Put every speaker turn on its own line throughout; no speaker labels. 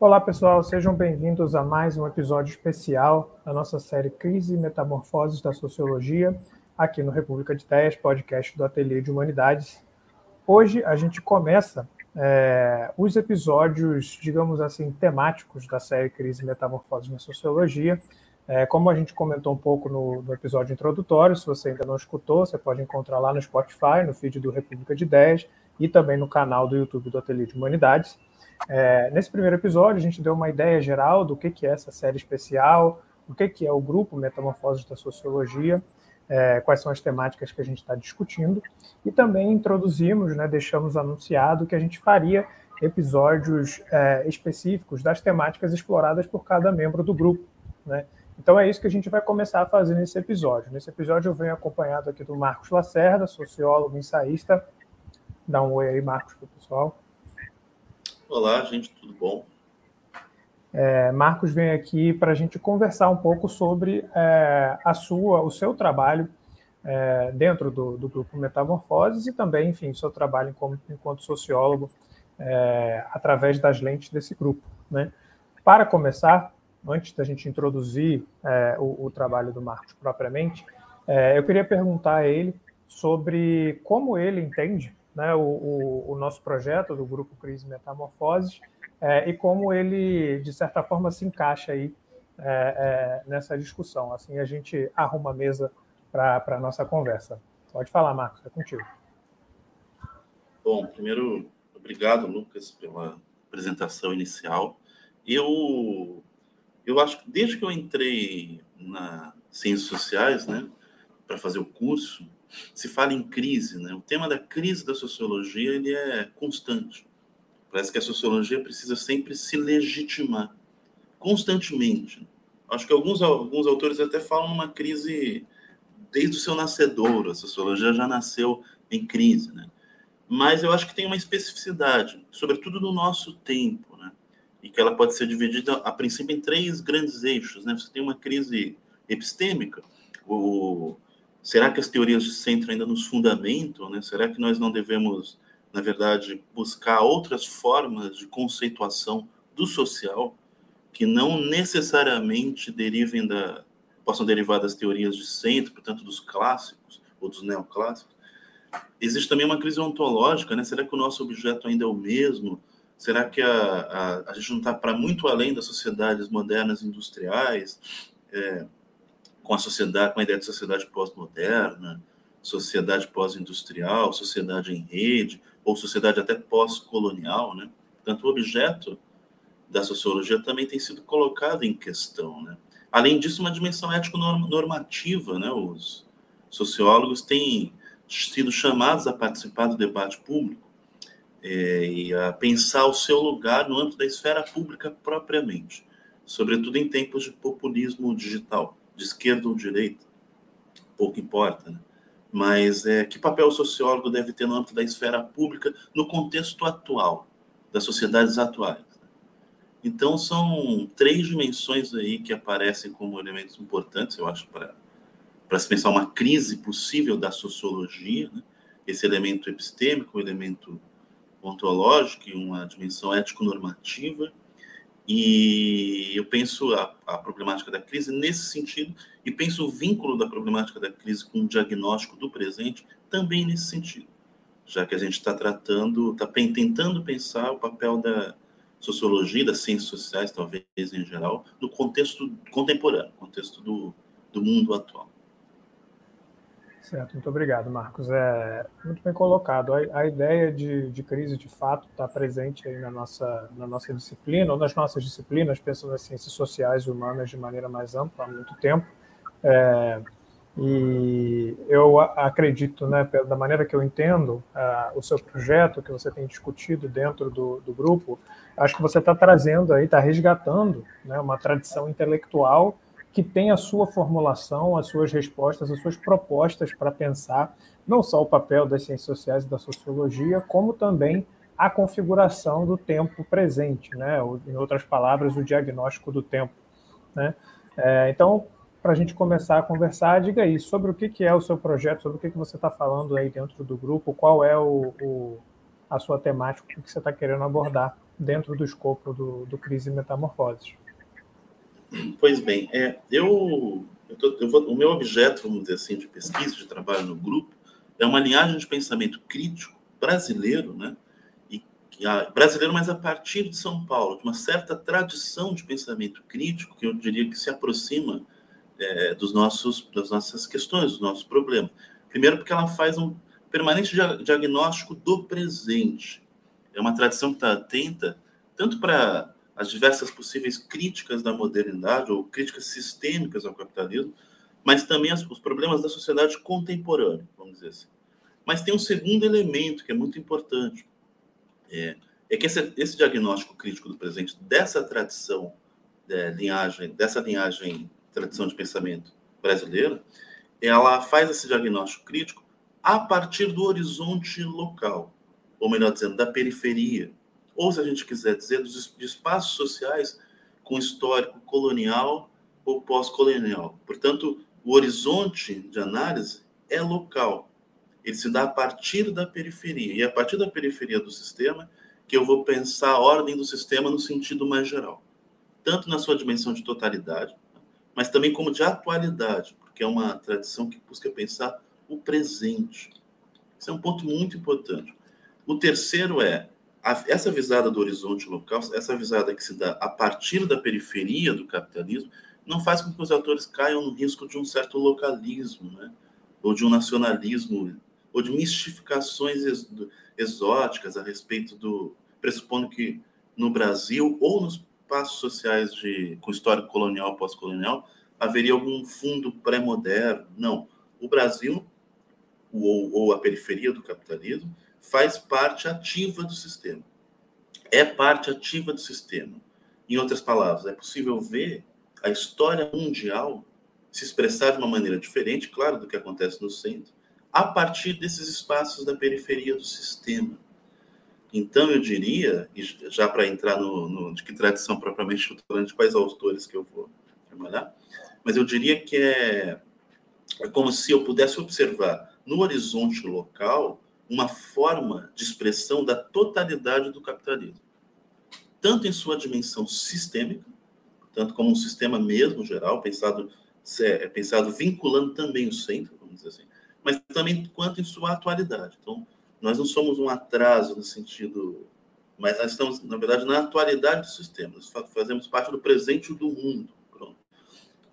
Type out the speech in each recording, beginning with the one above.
Olá, pessoal, sejam bem-vindos a mais um episódio especial da nossa série Crise e Metamorfoses da Sociologia, aqui no República de Ideias, podcast do Ateliê de Humanidades. Hoje a gente começa é, os episódios, digamos assim, temáticos da série Crise e Metamorfoses na Sociologia. É, como a gente comentou um pouco no, no, episódio introdutório, se você ainda não escutou, você pode encontrar lá no Spotify, no feed do República de Ideias e também no canal do YouTube do Ateliê de Humanidades. É, nesse primeiro episódio, a gente deu uma ideia geral do que, que é essa série especial, o que, que é o grupo Metamorfoses da Sociologia, é, quais são as temáticas que a gente está discutindo, e também introduzimos, né, deixamos anunciado que a gente faria episódios é, específicos das temáticas exploradas por cada membro do grupo. Né? Então é isso que a gente vai começar a fazer nesse episódio. Nesse episódio eu venho acompanhado aqui do Marcos Lacerda, sociólogo, ensaísta. Dá um oi aí, Marcos, para o pessoal.
Olá, gente, tudo bom?
É, Marcos vem aqui para a gente conversar um pouco sobre é, a sua, o seu trabalho é, dentro do, do, grupo Metamorfoses e também, enfim, seu trabalho enquanto, enquanto sociólogo é, através das lentes desse grupo. Né? Para começar, antes da gente introduzir é, o, o, trabalho do Marcos propriamente, é, eu queria perguntar a ele sobre como ele entende né, o, o, o, nosso projeto do Grupo Crise Metamorfoses é, e como ele, de certa forma, se encaixa aí é, é, nessa discussão. Assim a gente arruma a mesa para a nossa conversa. Pode falar, Marcos, é contigo.
Bom, primeiro, obrigado, Lucas, pela apresentação inicial. Eu, eu acho que desde que eu entrei na Ciências Sociais, né, para fazer o curso, se fala em crise, né? O tema da crise da sociologia ele é constante. Parece que a sociologia precisa sempre se legitimar constantemente. Acho que alguns alguns autores até falam numa crise desde o seu nascedor. A sociologia já nasceu em crise, né? Mas eu acho que tem uma especificidade, sobretudo no nosso tempo, né? E que ela pode ser dividida a princípio em três grandes eixos, né? Você tem uma crise epistêmica, o Será que as teorias de centro ainda nos fundamentam? Né? Será que nós não devemos, na verdade, buscar outras formas de conceituação do social que não necessariamente derivem da, possam derivar das teorias de centro, portanto, dos clássicos ou dos neoclássicos? Existe também uma crise ontológica, né? Será que o nosso objeto ainda é o mesmo? Será que a, a, a gente não está para muito além das sociedades modernas industriais? É, com a sociedade, com a ideia de sociedade pós-moderna, sociedade pós-industrial, sociedade em rede, ou sociedade até pós-colonial, né? Portanto, o objeto da sociologia também tem sido colocado em questão, né? Além disso, uma dimensão ético-normativa, né? Os sociólogos têm sido chamados a participar do debate público é, e a pensar o seu lugar no âmbito da esfera pública propriamente, sobretudo em tempos de populismo digital de esquerda ou direita, pouco importa, né? Mas é, que papel o sociólogo deve ter no âmbito da esfera pública no contexto atual, das sociedades atuais? Né? Então, são três dimensões aí que aparecem como elementos importantes, eu acho, para se pensar uma crise possível da sociologia, né? esse elemento epistêmico, o elemento ontológico e uma dimensão ético-normativa, e eu penso a, a, problemática da crise nesse sentido, e penso o vínculo da problemática da crise com o diagnóstico do presente também nesse sentido, já que a gente está tratando, está tentando pensar o papel da sociologia, das ciências sociais, talvez em geral, no contexto contemporâneo, contexto do, do mundo atual.
Certo, muito obrigado, Marcos. É muito bem colocado. A, a ideia de, de, crise de fato está presente aí na nossa, na nossa disciplina, ou nas nossas disciplinas, pensando nas ciências sociais e humanas de maneira mais ampla há muito tempo. É, e eu acredito, né, da maneira que eu entendo uh, o seu projeto, que você tem discutido dentro do, do grupo, acho que você está trazendo aí, está resgatando né, uma tradição intelectual que tem a sua formulação, as suas respostas, as suas propostas para pensar não só o papel das ciências sociais e da sociologia, como também a configuração do tempo presente, né? Ou, em outras palavras, o diagnóstico do tempo. Né? É, então, para a gente começar a conversar, diga aí sobre o que, que é o seu projeto, sobre o que, que você está falando aí dentro do grupo, qual é o, o a sua temática, o que você está querendo abordar dentro do escopo do, do Crise e Metamorfoses.
Pois bem, é, eu, eu, tô, eu vou, o meu objeto, vamos dizer assim, de pesquisa, de trabalho no grupo, é uma linhagem de pensamento crítico brasileiro, né? E, a, brasileiro, mas a partir de São Paulo, de uma certa tradição de pensamento crítico que eu diria que se aproxima é, dos nossos, das nossas questões, dos nossos problemas. Primeiro, porque ela faz um permanente diagnóstico do presente. É uma tradição que está atenta tanto para as diversas possíveis críticas da modernidade ou críticas sistêmicas ao capitalismo, mas também os problemas da sociedade contemporânea, vamos dizer assim. Mas tem um segundo elemento que é muito importante, é, é que esse, esse, diagnóstico crítico do presente dessa tradição, é, linhagem, dessa linhagem, tradição de pensamento brasileira, ela faz esse diagnóstico crítico a partir do horizonte local, ou melhor dizendo, da periferia, ou se a gente quiser dizer, dos espaços sociais com histórico colonial ou pós-colonial. Portanto, o horizonte de análise é local. Ele se dá a partir da periferia. E é a partir da periferia do sistema que eu vou pensar a ordem do sistema no sentido mais geral. Tanto na sua dimensão de totalidade, mas também como de atualidade, porque é uma tradição que busca pensar o presente. Isso é um ponto muito importante. O terceiro é essa visada do horizonte local, essa visada que se dá a partir da periferia do capitalismo, não faz com que os autores caiam no risco de um certo localismo, né? ou de um nacionalismo, ou de mistificações ex, exóticas a respeito do. pressupondo que no Brasil ou nos espaços sociais de, com história colonial pós-colonial haveria algum fundo pré-moderno. Não. O Brasil, ou, ou a periferia do capitalismo, faz parte ativa do sistema. É parte ativa do sistema. Em outras palavras, é possível ver a história mundial se expressar de uma maneira diferente, claro, do que acontece no centro, a partir desses espaços da periferia do sistema. Então, eu diria, já para entrar no, no, de que tradição propriamente falando, de quais autores que eu vou trabalhar, mas eu diria que é, é como se eu pudesse observar no horizonte local uma forma de expressão da totalidade do capitalismo, tanto em sua dimensão sistêmica, tanto como um sistema mesmo geral, pensado, é, pensado vinculando também o centro, vamos dizer assim, mas também quanto em sua atualidade. Então, nós não somos um atraso no sentido, mas nós estamos, na verdade, na atualidade do sistema, nós fazemos parte do presente do mundo. Pronto.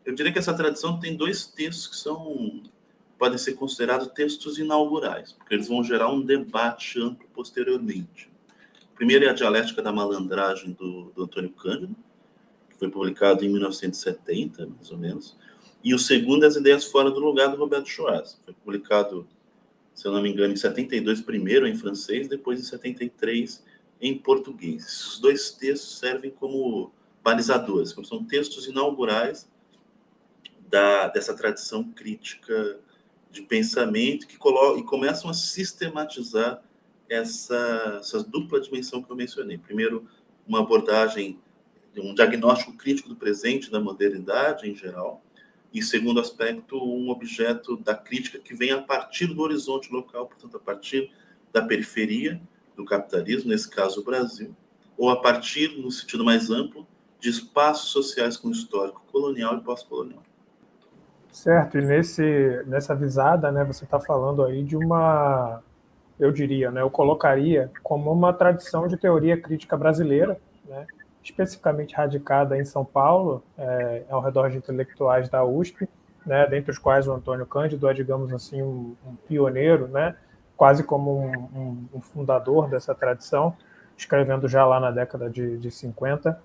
Eu diria que essa tradição tem dois textos que são podem ser considerados textos inaugurais, porque eles vão gerar um debate amplo posteriormente. Primeiro é a Dialética da Malandragem, do, do Antônio Cândido, foi publicado em 1970, mais ou menos. E o segundo é As Ideias Fora do Lugar, do Roberto Schwartz. Foi publicado, se eu não me engano, em 72 primeiro em francês, depois em 73 em português. Esses dois textos servem como balizadores, como são textos inaugurais da, dessa tradição crítica de pensamento que colocam e começam a sistematizar essa, essa dupla dimensão que eu mencionei. Primeiro, uma abordagem um diagnóstico crítico do presente, da modernidade em geral, e segundo aspecto, um objeto da crítica que vem a partir do horizonte local, portanto, a partir da periferia do capitalismo, nesse caso o Brasil, ou a partir, no sentido mais amplo, de espaços sociais com histórico colonial e pós-colonial.
Certo, e nesse, nessa visada, né, você está falando aí de uma, eu diria, né, eu colocaria como uma tradição de teoria crítica brasileira, né, especificamente radicada em São Paulo, é, ao redor de intelectuais da USP, né, dentre os quais o Antônio Cândido é, digamos assim, um, um pioneiro, né, quase como um, um, um, fundador dessa tradição, escrevendo já lá na década de, de 50.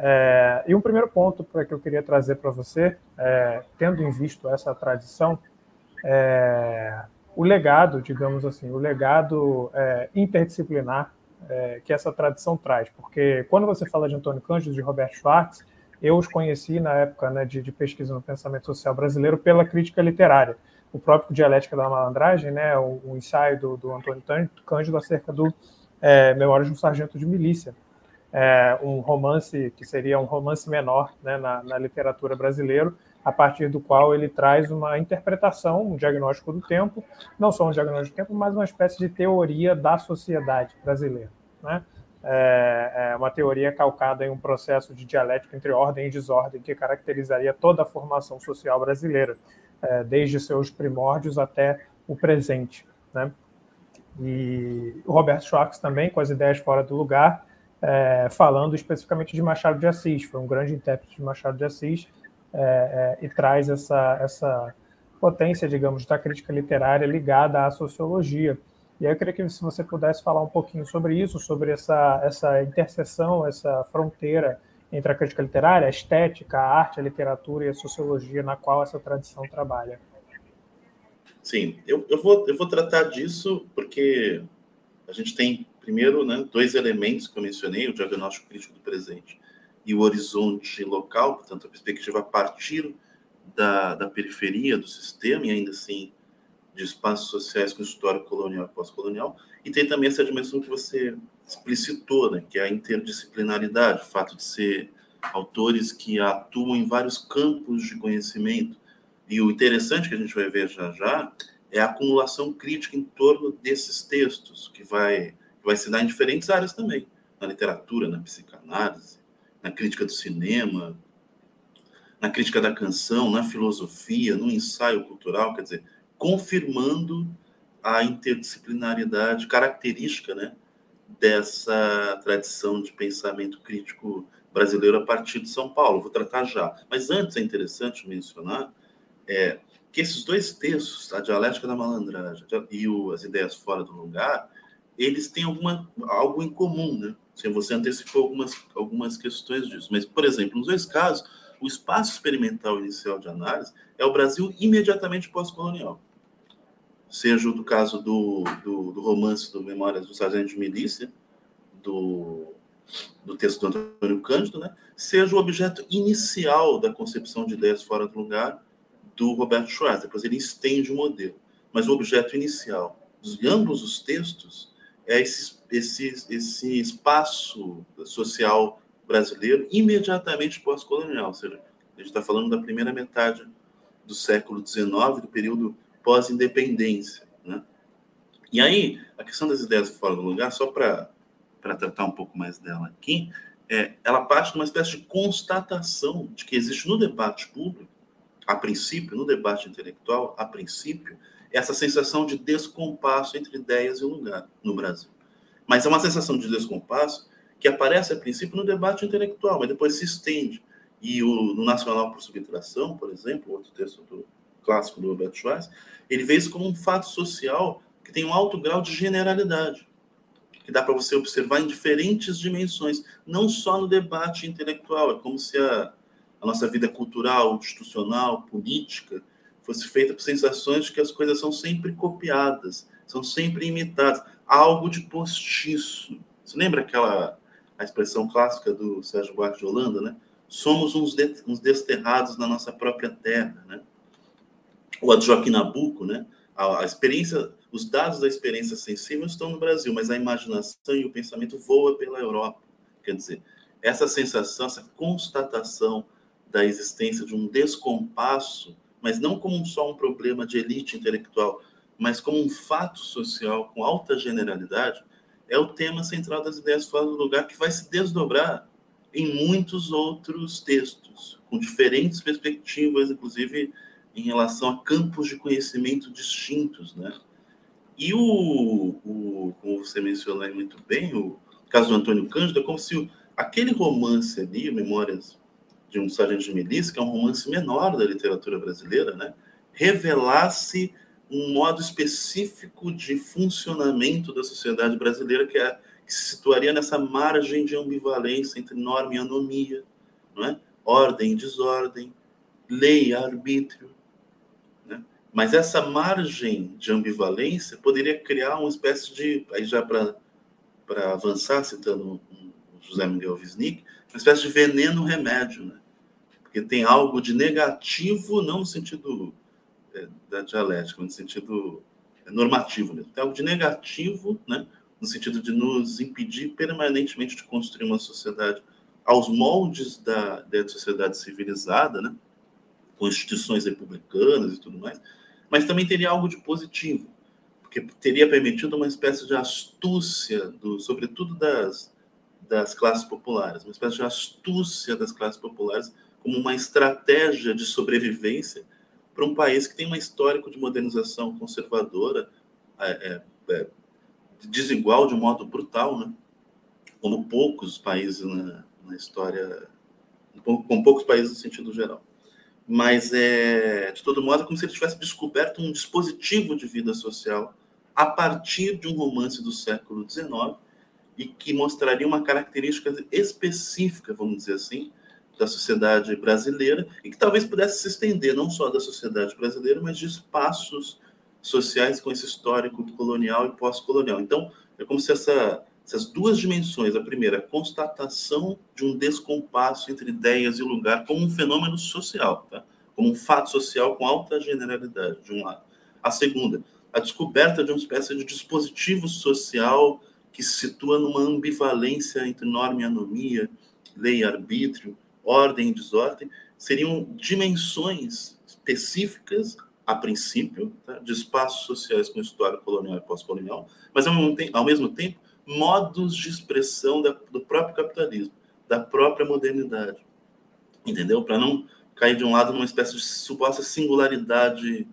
É, e um primeiro ponto para que eu queria trazer para você, é, tendo em vista essa tradição, é, o legado, digamos assim, o legado é, interdisciplinar é, que essa tradição traz. Porque quando você fala de Antônio Cândido, de Roberto Schwartz, eu os conheci na época né, de, de, pesquisa no pensamento social brasileiro pela crítica literária. O próprio Dialética da Malandragem, né, o, o ensaio do, do, Antônio Cândido acerca do é, Memórias de um Sargento de Milícia, é, um romance que seria um romance menor né, na, na literatura brasileira, a partir do qual ele traz uma interpretação, um diagnóstico do tempo, não só um diagnóstico do tempo, mas uma espécie de teoria da sociedade brasileira. Né? é, é uma teoria calcada em um processo de dialética entre ordem e desordem que caracterizaria toda a formação social brasileira, é, desde seus primórdios até o presente. Né? E o Roberto Schwartz também, com as ideias fora do lugar, é, falando especificamente de Machado de Assis, foi um grande intérprete de Machado de Assis, é, é, e traz essa, essa potência, digamos, da crítica literária ligada à sociologia. E aí eu queria que se você pudesse falar um pouquinho sobre isso, sobre essa, essa interseção, essa fronteira entre a crítica literária, a estética, a arte, a literatura e a sociologia, na qual essa tradição trabalha.
Sim, eu, eu, vou, eu vou tratar disso porque a gente tem, primeiro, né, dois elementos que eu mencionei, o diagnóstico crítico do presente e o horizonte local, portanto, a perspectiva a partir da, da periferia do sistema e ainda assim de espaços sociais com história colonial e pós-colonial, e tem também essa dimensão que você explicitou, né, que é a interdisciplinaridade, o fato de ser autores que atuam em vários campos de conhecimento. E o interessante que a gente vai ver já já é a acumulação crítica em torno desses textos, que vai, vai se dar em diferentes áreas também, na literatura, na psicanálise, na crítica do cinema, na crítica da canção, na filosofia, no ensaio cultural, quer dizer, confirmando a interdisciplinaridade característica né, dessa tradição de pensamento crítico brasileiro a partir de São Paulo. Vou tratar já. Mas antes é interessante mencionar é, que esses dois textos, a dialética da malandragem e o, as ideias fora do lugar, eles têm alguma, algo em comum, né? Você antecipou algumas, algumas questões disso. Mas, por exemplo, nos dois casos, o espaço experimental inicial de análise é o Brasil imediatamente pós-colonial seja do caso do, do, do, romance do Memórias do Sargento de Milícia, do, do texto do Antônio Cândido, né? seja o objeto inicial da concepção de ideias fora do lugar do Roberto Schwartz. Depois ele estende o modelo. Mas o objeto inicial de ambos os textos é esse, esse, esse espaço social brasileiro imediatamente pós-colonial. Ou seja, a gente está falando da primeira metade do século XIX, do período pós-independência. Né? E aí, a questão das ideias fora do lugar, só para tratar um pouco mais dela aqui, é, ela parte de uma espécie de constatação de que existe no debate público, a princípio, no debate intelectual, a princípio, essa sensação de descompasso entre ideias e lugar no Brasil. Mas é uma sensação de descompasso que aparece a princípio no debate intelectual, mas depois se estende. E o, no Nacional por Subtração, por exemplo, outro texto do clássico do Roberto Schwartz, ele vê isso como um fato social que tem um alto grau de generalidade, que dá para você observar em diferentes dimensões, não só no debate intelectual. É como se a, a nossa vida cultural, institucional, política, fosse feita por sensações de que as coisas são sempre copiadas, são sempre imitadas, algo de postiço. Você lembra aquela a expressão clássica do Sérgio Buarque de Holanda, né? Somos uns, de, uns desterrados na nossa própria terra, né? o a Joaquim Nabuco, né? A, a, experiência, os dados da experiência sensível estão no Brasil, mas a imaginação e o pensamento voam pela Europa. Quer dizer, essa sensação, essa constatação da existência de um descompasso, mas não como só um problema de elite intelectual, mas como um fato social com alta generalidade, é o tema central das ideias fora do lugar que vai se desdobrar em muitos outros textos, com diferentes perspectivas, inclusive em relação a campos de conhecimento distintos, né? E o, o como você mencionou muito bem, o caso do Antônio Cândido, é como se o, aquele romance ali, Memórias de um Sargento de Milícia, que é um romance menor da literatura brasileira, né? Revelasse um modo específico de funcionamento da sociedade brasileira que, é, que se situaria nessa margem de ambivalência entre norma e anomia, não é? ordem e desordem, lei e arbítrio, mas essa margem de ambivalência poderia criar uma espécie de, aí já para avançar, citando José Miguel Wisnik, uma espécie de veneno-remédio, né? Porque tem algo de negativo, não no sentido é, da dialética, no sentido normativo mesmo. Tem algo de negativo, né? No sentido de nos impedir permanentemente de construir uma sociedade aos moldes da, da sociedade civilizada, né? Com instituições republicanas e tudo mais, mas também teria algo de positivo, porque teria permitido uma espécie de astúcia, do, sobretudo das, das classes populares, uma espécie de astúcia das classes populares como uma estratégia de sobrevivência para um país que tem um histórico de modernização conservadora, é, é, é, desigual de um modo brutal, né? como poucos países na, na história, com, com, poucos países no sentido geral. Mas, é, de todo modo, é como se ele tivesse descoberto um dispositivo de vida social a partir de um romance do século XIX e que mostraria uma característica específica, vamos dizer assim, da sociedade brasileira e que talvez pudesse se estender não só da sociedade brasileira, mas de espaços sociais com esse histórico colonial e pós-colonial. Então, é como se essa, essas duas dimensões, a primeira, a constatação de um descompasso entre ideias e lugar como um fenômeno social, tá? como um fato social com alta generalidade, de um lado. A segunda, a descoberta de uma espécie de dispositivo social que se situa numa ambivalência entre norma e anomia, lei e arbítrio, ordem e desordem, seriam dimensões específicas, a princípio, tá, de espaços sociais com história colonial e pós-colonial, mas ao mesmo tempo, modos de expressão da, do próprio capitalismo, da própria modernidade. Entendeu? Para não cair de um lado numa espécie de suposta singularidade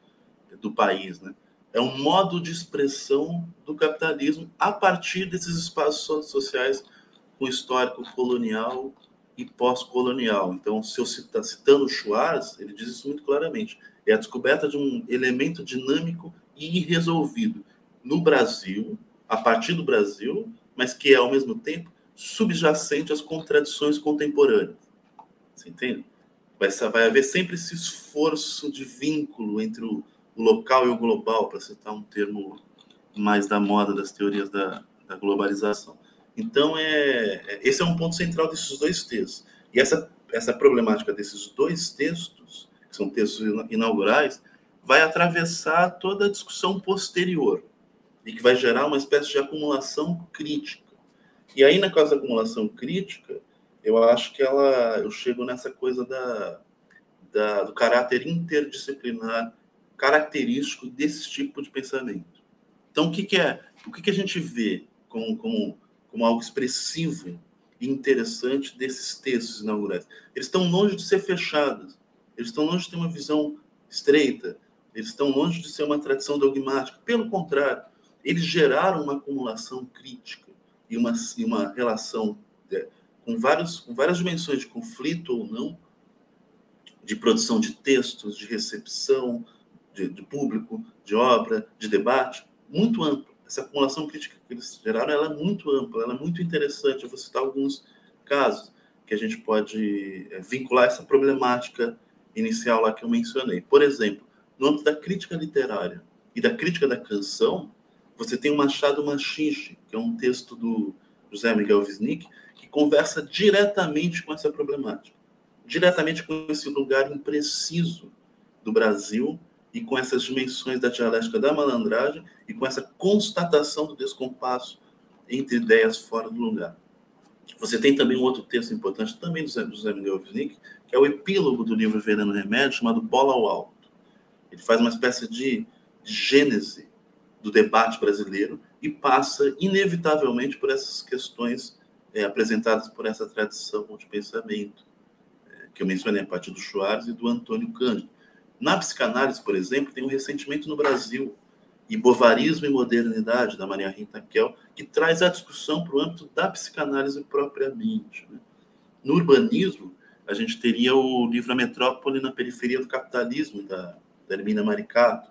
do país, né? É um modo de expressão do capitalismo a partir desses espaços sociais com histórico colonial e pós-colonial. Então, se eu citar, citando Schwartz, ele diz isso muito claramente. É a descoberta de um elemento dinâmico e irresolvido no Brasil, a partir do Brasil, mas que é, ao mesmo tempo, subjacente às contradições contemporâneas. Você entende? Vai, vai haver sempre esse esforço de vínculo entre o, o local e o global, para citar um termo mais da moda das teorias da, da globalização. Então, é, é, esse é um ponto central desses dois textos. E essa, essa problemática desses dois textos, que são textos inaugurais, vai atravessar toda a discussão posterior e que vai gerar uma espécie de acumulação crítica. E aí, na causa da acumulação crítica, eu acho que ela, eu chego nessa coisa da, da, do caráter interdisciplinar característico desse tipo de pensamento. Então, o que, que é? O que, que a gente vê como, como como algo expressivo e interessante desses textos inaugurais. Eles estão longe de ser fechados, eles estão longe de ter uma visão estreita, eles estão longe de ser uma tradição dogmática. Pelo contrário, eles geraram uma acumulação crítica e uma, e uma relação é, com, vários, com várias dimensões de conflito ou não, de produção de textos, de recepção de, de público, de obra, de debate, muito amplo essa acumulação crítica que eles geraram ela é muito ampla, ela é muito interessante. Eu vou citar alguns casos que a gente pode é, vincular essa problemática inicial lá que eu mencionei. Por exemplo, no âmbito da crítica literária e da crítica da canção, você tem o Machado Machixe, que é um texto do José Miguel Wisnik, que conversa diretamente com essa problemática, diretamente com esse lugar impreciso do Brasil e com essas dimensões da dialética da malandragem e com essa constatação do descompasso entre ideias fora do lugar. Você tem também um outro texto importante, também do José Miguel Wisnik, que é o epílogo do livro Verano Remédio, chamado Bola ao Alto. Ele faz uma espécie de gênese do debate brasileiro e passa, inevitavelmente, por essas questões é, apresentadas por essa tradição de pensamento, é, que eu mencionei a partir do Schwartz e do Antônio Cândido. Na psicanálise, por exemplo, tem um ressentimento no Brasil, e Bovarismo e Modernidade, da Maria Rita Kell, que traz a discussão para o âmbito da psicanálise propriamente. Né? No urbanismo, a gente teria o livro A Metrópole na Periferia do Capitalismo, da, da Hermina Maricato,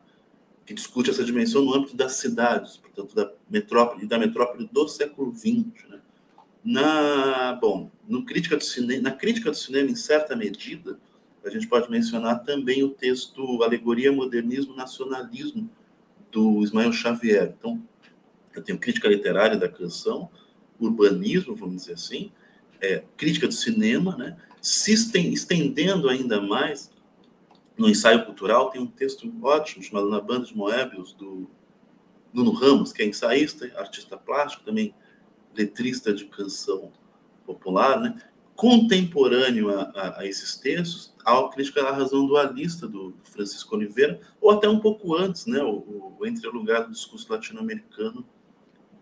que discute essa dimensão no âmbito das cidades, portanto, da metrópole, da metrópole do século XX. Né? Na, bom, no crítica do cinema, na crítica do cinema, em certa medida, a gente pode mencionar também o texto Alegoria, Modernismo, Nacionalismo, do Ismael Xavier. Então, eu tenho crítica literária da canção, urbanismo, vamos dizer assim, é, crítica do cinema, né? se estendendo ainda mais no ensaio cultural, tem um texto ótimo chamado Na Banda de Moebius, do Nuno Ramos, que é ensaísta, artista plástico, também letrista de canção popular, né? Contemporâneo a, a, a esses textos, a crítica à razão dualista do, Francisco Oliveira, ou até um pouco antes, né, o, o Entre Lugar do Discurso Latino-Americano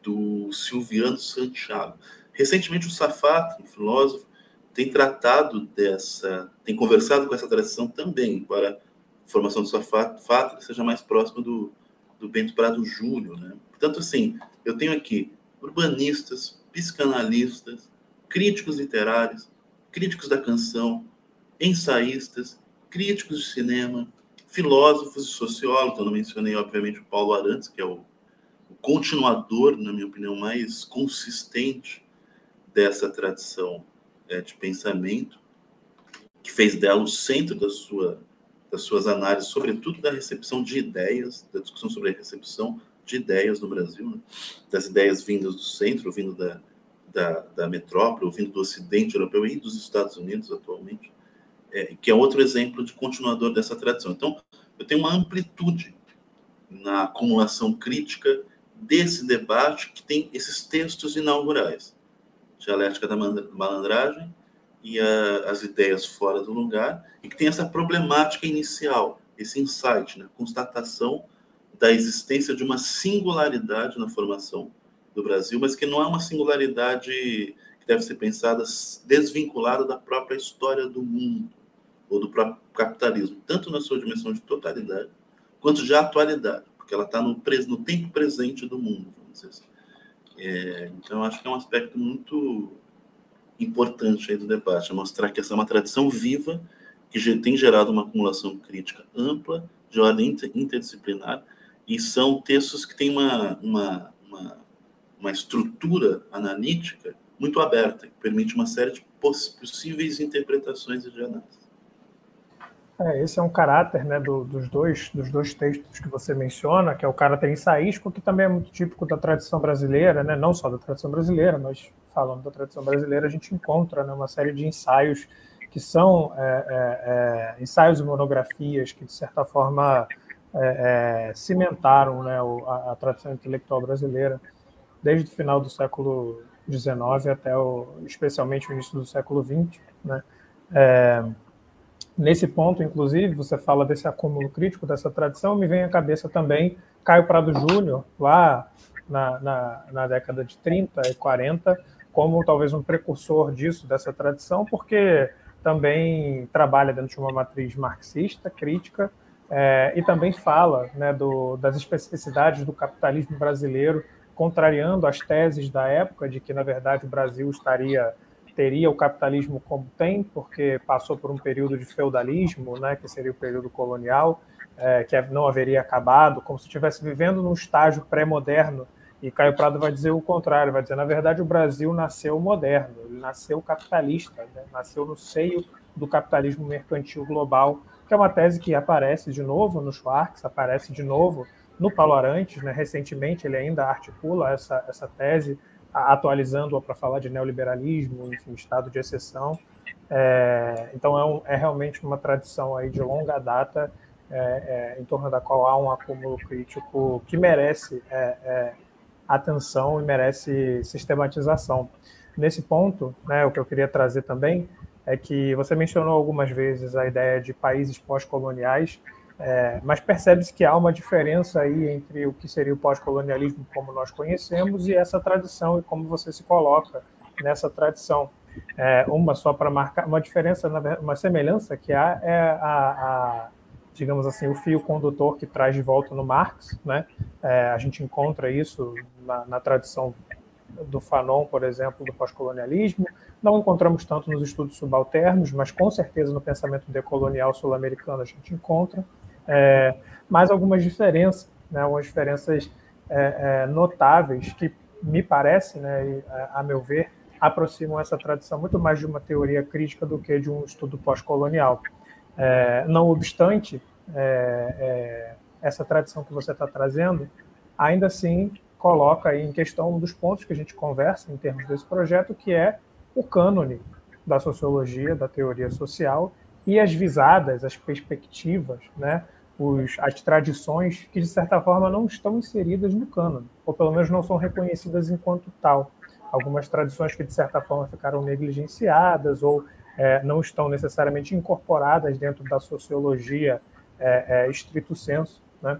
do Silviano Santiago. Recentemente, o Safat, um filósofo, tem tratado dessa, tem conversado com essa tradição também, para a formação do Safat seja mais próxima do, do Bento Prado Júnior. Né? Portanto, assim, eu tenho aqui urbanistas, psicanalistas, críticos literários, críticos da canção, ensaístas, críticos de cinema, filósofos e sociólogos. Eu não mencionei, obviamente, o Paulo Arantes, que é o, o continuador, na minha opinião, mais consistente dessa tradição é, de pensamento, que fez dela o centro da sua, das suas análises, sobretudo da recepção de ideias, da discussão sobre a recepção de ideias no Brasil, né? das ideias vindas do centro, vindo da, da, da metrópole, vindo do Ocidente europeu e dos Estados Unidos atualmente, é, que é outro exemplo de continuador dessa tradição. Então, eu tenho uma amplitude na acumulação crítica desse debate que tem esses textos inaugurais. Dialética da Malandragem e a, as ideias fora do lugar, e que tem essa problemática inicial, esse insight, né? constatação da existência de uma singularidade na formação do Brasil, mas que não é uma singularidade que deve ser pensada desvinculada da própria história do mundo ou do próprio capitalismo, tanto na sua dimensão de totalidade quanto de atualidade, porque ela está no, no, tempo presente do mundo, vamos dizer assim. É, então, acho que é um aspecto muito importante aí do debate, é mostrar que essa é uma tradição viva que tem gerado uma acumulação crítica ampla, de ordem interdisciplinar, e são textos que têm uma, uma, uma, estrutura analítica muito aberta, que permite uma série de possíveis interpretações e de análise.
É, esse é um caráter né, do, dos, dois, dos dois textos que você menciona, que é o caráter ensaístico, que também é muito típico da tradição brasileira, né, não só da tradição brasileira, mas falando da tradição brasileira, a gente encontra né, uma série de ensaios que são é, é, é ensaios e monografias que, de certa forma, é, é, cimentaram né, a, a, tradição intelectual brasileira desde o final do século XIX até, o, especialmente, o início do século XX. Né? Nesse ponto, inclusive, você fala desse acúmulo crítico, dessa tradição, me vem à cabeça também Caio Prado Júnior, lá na, na, na, década de 30 e 40, como talvez um precursor disso, dessa tradição, porque também trabalha dentro de uma matriz marxista, crítica, é, e também fala né, do, das especificidades do capitalismo brasileiro, contrariando as teses da época de que, na verdade, o Brasil estaria teria o capitalismo como tem, porque passou por um período de feudalismo, né, que seria o período colonial, é, que não haveria acabado, como se estivesse vivendo num estágio pré-moderno. E Caio Prado vai dizer o contrário, vai dizer, na verdade, o Brasil nasceu moderno, ele nasceu capitalista, né, nasceu no seio do capitalismo mercantil global, que é uma tese que aparece de novo no Schwartz, aparece de novo no Paulo Arantes, né, recentemente ele ainda articula essa, tese, atualizando-a para falar de neoliberalismo, enfim, estado de exceção. É, então é, um, é, realmente uma tradição aí de longa data é, é, em torno da qual há um acúmulo crítico que merece é, é, atenção e merece sistematização. Nesse ponto, né, o que eu queria trazer também é que você mencionou algumas vezes a ideia de países pós-coloniais é, mas percebe-se que há uma diferença aí entre o que seria o pós-colonialismo como nós conhecemos e essa tradição e como você se coloca nessa tradição. É, uma só para marcar uma diferença, uma semelhança que há é a, a, digamos assim, o fio condutor que traz de volta no Marx, né? É, a gente encontra isso na, na tradição do Fanon, por exemplo, do pós-colonialismo. Não encontramos tanto nos estudos subalternos, mas com certeza no pensamento decolonial sul-americano a gente encontra. É, mas algumas diferenças, né, algumas diferenças é, é, notáveis que me parece, né, e, a meu ver, aproximam essa tradição muito mais de uma teoria crítica do que de um estudo pós-colonial. É, não obstante, é, é, essa tradição que você está trazendo, ainda assim coloca em questão um dos pontos que a gente conversa em termos desse projeto, que é o cânone da sociologia, da teoria social, e as visadas, as perspectivas, né, os, as tradições que, de certa forma, não estão inseridas no cânone, ou pelo menos não são reconhecidas enquanto tal. Algumas tradições que, de certa forma, ficaram negligenciadas ou é, não estão necessariamente incorporadas dentro da sociologia é, é, estrito senso. Né?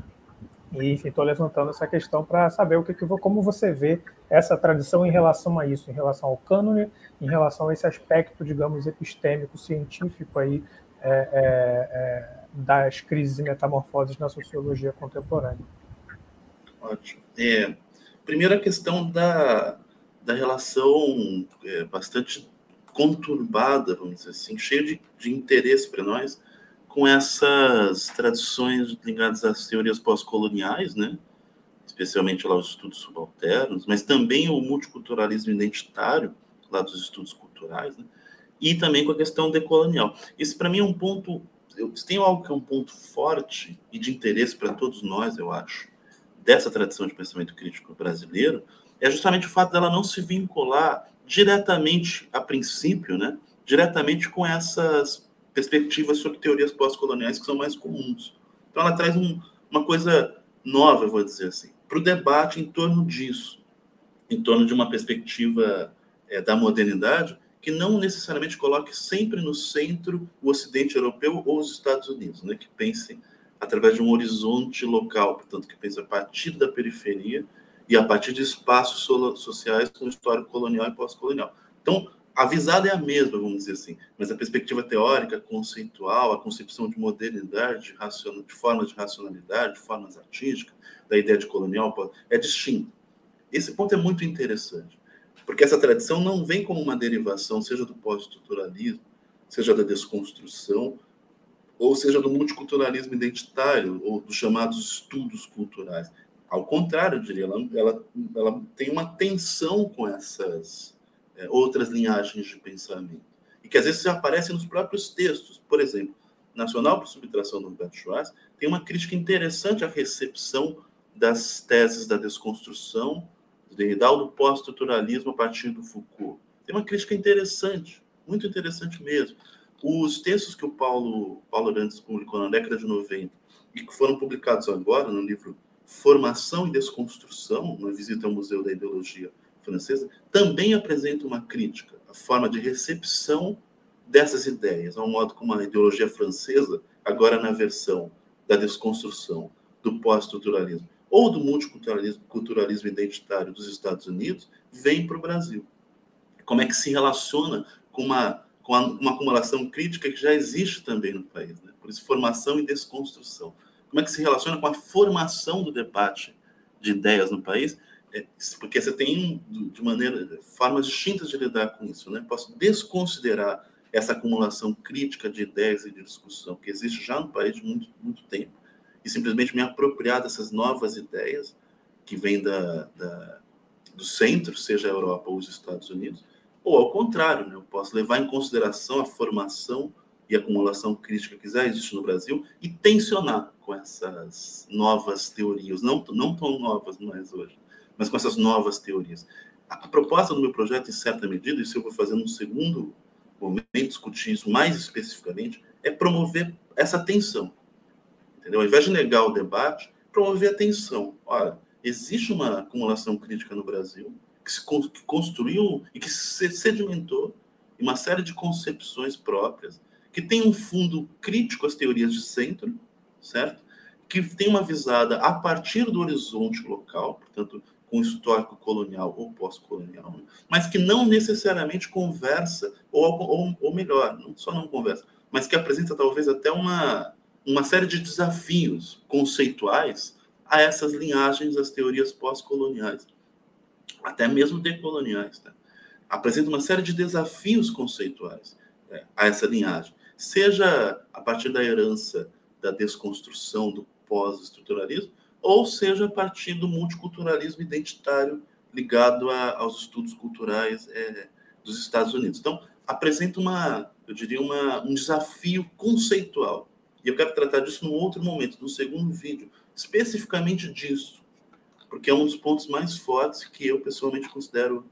E estou levantando essa questão para saber o que, que como você vê essa tradição em relação a isso, em relação ao cânone, em relação a esse aspecto, digamos, epistêmico, científico aí é, é, é, das crises e metamorfoses na sociologia contemporânea.
Ótimo. É, primeira questão da, da relação é, bastante conturbada, vamos dizer assim, cheia de, de interesse para nós, com essas tradições ligadas às teorias pós-coloniais, né? especialmente lá os estudos subalternos, mas também o multiculturalismo identitário, lá dos estudos culturais, né? e também com a questão decolonial. Isso, para mim, é um ponto. Eu, tem algo que é um ponto forte e de interesse para todos nós, eu acho, dessa tradição de pensamento crítico brasileiro, é justamente o fato dela não se vincular diretamente, a princípio, né? diretamente com essas perspectivas sobre teorias pós-coloniais que são mais comuns. Então, ela traz um, uma coisa nova, vou dizer assim, para o debate em torno disso, em torno de uma perspectiva é, da modernidade que não necessariamente coloque sempre no centro o Ocidente europeu ou os Estados Unidos, né? que pensem através de um horizonte local, portanto, que pense a partir da periferia e a partir de espaços sociais com história colonial e pós-colonial. Então, a visada é a mesma, vamos dizer assim, mas a perspectiva teórica, conceitual, a concepção de modernidade, de, de formas de racionalidade, de formas artísticas, da ideia de colonial, é distinta. Esse ponto é muito interessante, porque essa tradição não vem como uma derivação, seja do pós-estruturalismo, seja da desconstrução, ou seja do multiculturalismo identitário, ou dos chamados estudos culturais. Ao contrário, eu diria, ela, ela, ela tem uma tensão com essas é, outras linhagens de pensamento. E que às vezes aparecem nos próprios textos. Por exemplo, Nacional por Subtração do Roberto Schwartz tem uma crítica interessante à recepção das teses da desconstrução, Derrida, do pós-estruturalismo a partir do Foucault. Tem uma crítica interessante, muito interessante mesmo. Os textos que o Paulo, Paulo Arantes publicou na década de 90 e que foram publicados agora no livro Formação e Desconstrução, uma visita ao Museu da Ideologia francesa, também apresenta uma crítica à forma de recepção dessas ideias, ao modo como a ideologia francesa, agora na versão da desconstrução, do pós-estruturalismo ou do multiculturalismo culturalismo identitário dos Estados Unidos, vem para o Brasil. Como é que se relaciona com uma, com uma acumulação crítica que já existe também no país, né? por isso formação e desconstrução. Como é que se relaciona com a formação do debate de ideias no país é, porque você tem de maneira formas distintas de lidar com isso, né? Posso desconsiderar essa acumulação crítica de ideias e de discussão que existe já no país de muito muito tempo e simplesmente me apropriar dessas novas ideias que vêm da, da do centro, seja a Europa ou os Estados Unidos, ou ao contrário, né? Eu posso levar em consideração a formação e acumulação crítica que já existe no Brasil e tensionar com essas novas teorias, não, não tão novas mais hoje, mas com essas novas teorias. A proposta do meu projeto, em certa medida, isso eu vou fazer num segundo momento, discutir isso mais especificamente, é promover essa tensão. Entendeu? Ao invés de negar o debate, promover a tensão. Olha, existe uma acumulação crítica no Brasil que se que construiu e que se sedimentou em uma série de concepções próprias, que tem um fundo crítico às teorias de centro, certo? Que tem uma visada a partir do horizonte local, portanto, com histórico colonial ou pós-colonial, né? mas que não necessariamente conversa, ou, ou, ou melhor, não só não conversa, mas que apresenta talvez até uma, uma série de desafios conceituais a essas linhagens das teorias pós-coloniais, até mesmo decoloniais. Né? Apresenta uma série de desafios conceituais né, a essa linhagem, seja a partir da herança da desconstrução do pós-estruturalismo, ou seja a partir do multiculturalismo identitário ligado a, aos estudos culturais é, dos Estados Unidos. Então, apresenta uma, eu diria, uma, um desafio conceitual. E eu quero tratar disso num outro momento, no segundo vídeo, especificamente disso, porque é um dos pontos mais fortes que eu pessoalmente considero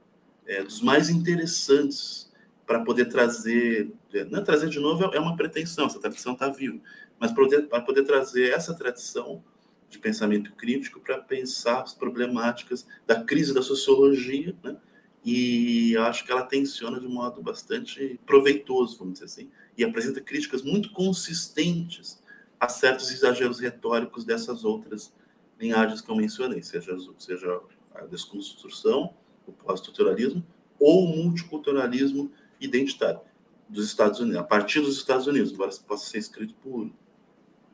é, dos mais interessantes para poder trazer, não é trazer de novo é uma pretensão, essa tradição está viva, mas para poder, para poder trazer essa tradição de pensamento crítico para pensar as problemáticas da crise da sociologia, né? e acho que ela tensiona de modo bastante proveitoso, vamos dizer assim, e apresenta críticas muito consistentes a certos exageros retóricos dessas outras linhagens que eu mencionei, seja, seja a desconstrução, o pós-estruturalismo ou o multiculturalismo identitário dos Estados Unidos, a partir dos Estados Unidos, embora possa ser escrito por,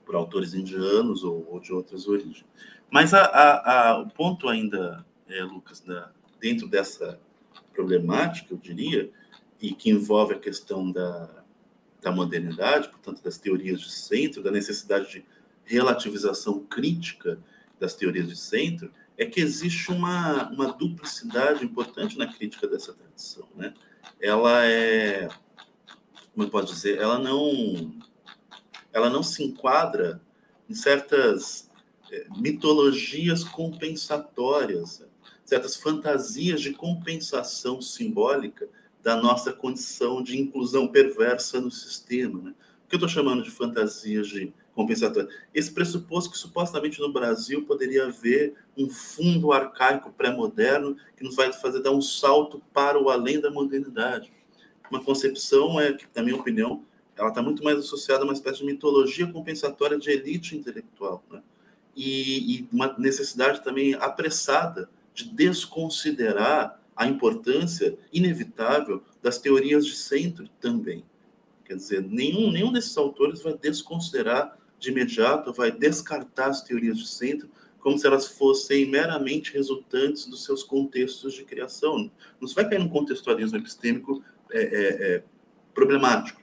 por autores indianos ou, ou de outras origens. Mas a, a, a, o ponto ainda, é, Lucas, da, dentro dessa problemática, eu diria, e que envolve a questão da, da modernidade, portanto, das teorias de centro, da necessidade de relativização crítica das teorias de centro, é que existe uma, uma duplicidade importante na crítica dessa tradição. Né? Ela é, como pode dizer, ela não, ela não se enquadra em certas é, mitologias compensatórias, certas fantasias de compensação simbólica da nossa condição de inclusão perversa no sistema. Né? O que eu estou chamando de fantasias de compensatória. Esse pressuposto que supostamente no Brasil poderia haver um fundo arcaico pré-moderno que nos vai fazer dar um salto para o além da modernidade. Uma concepção é que, na minha opinião, ela está muito mais associada a uma espécie de mitologia compensatória de elite intelectual, né? e, e uma necessidade também apressada de desconsiderar a importância inevitável das teorias de centro também. Quer dizer, nenhum, nenhum desses autores vai desconsiderar de imediato vai descartar as teorias de centro como se elas fossem meramente resultantes dos seus contextos de criação. Não se vai cair num contextualismo epistêmico é, é, é, problemático,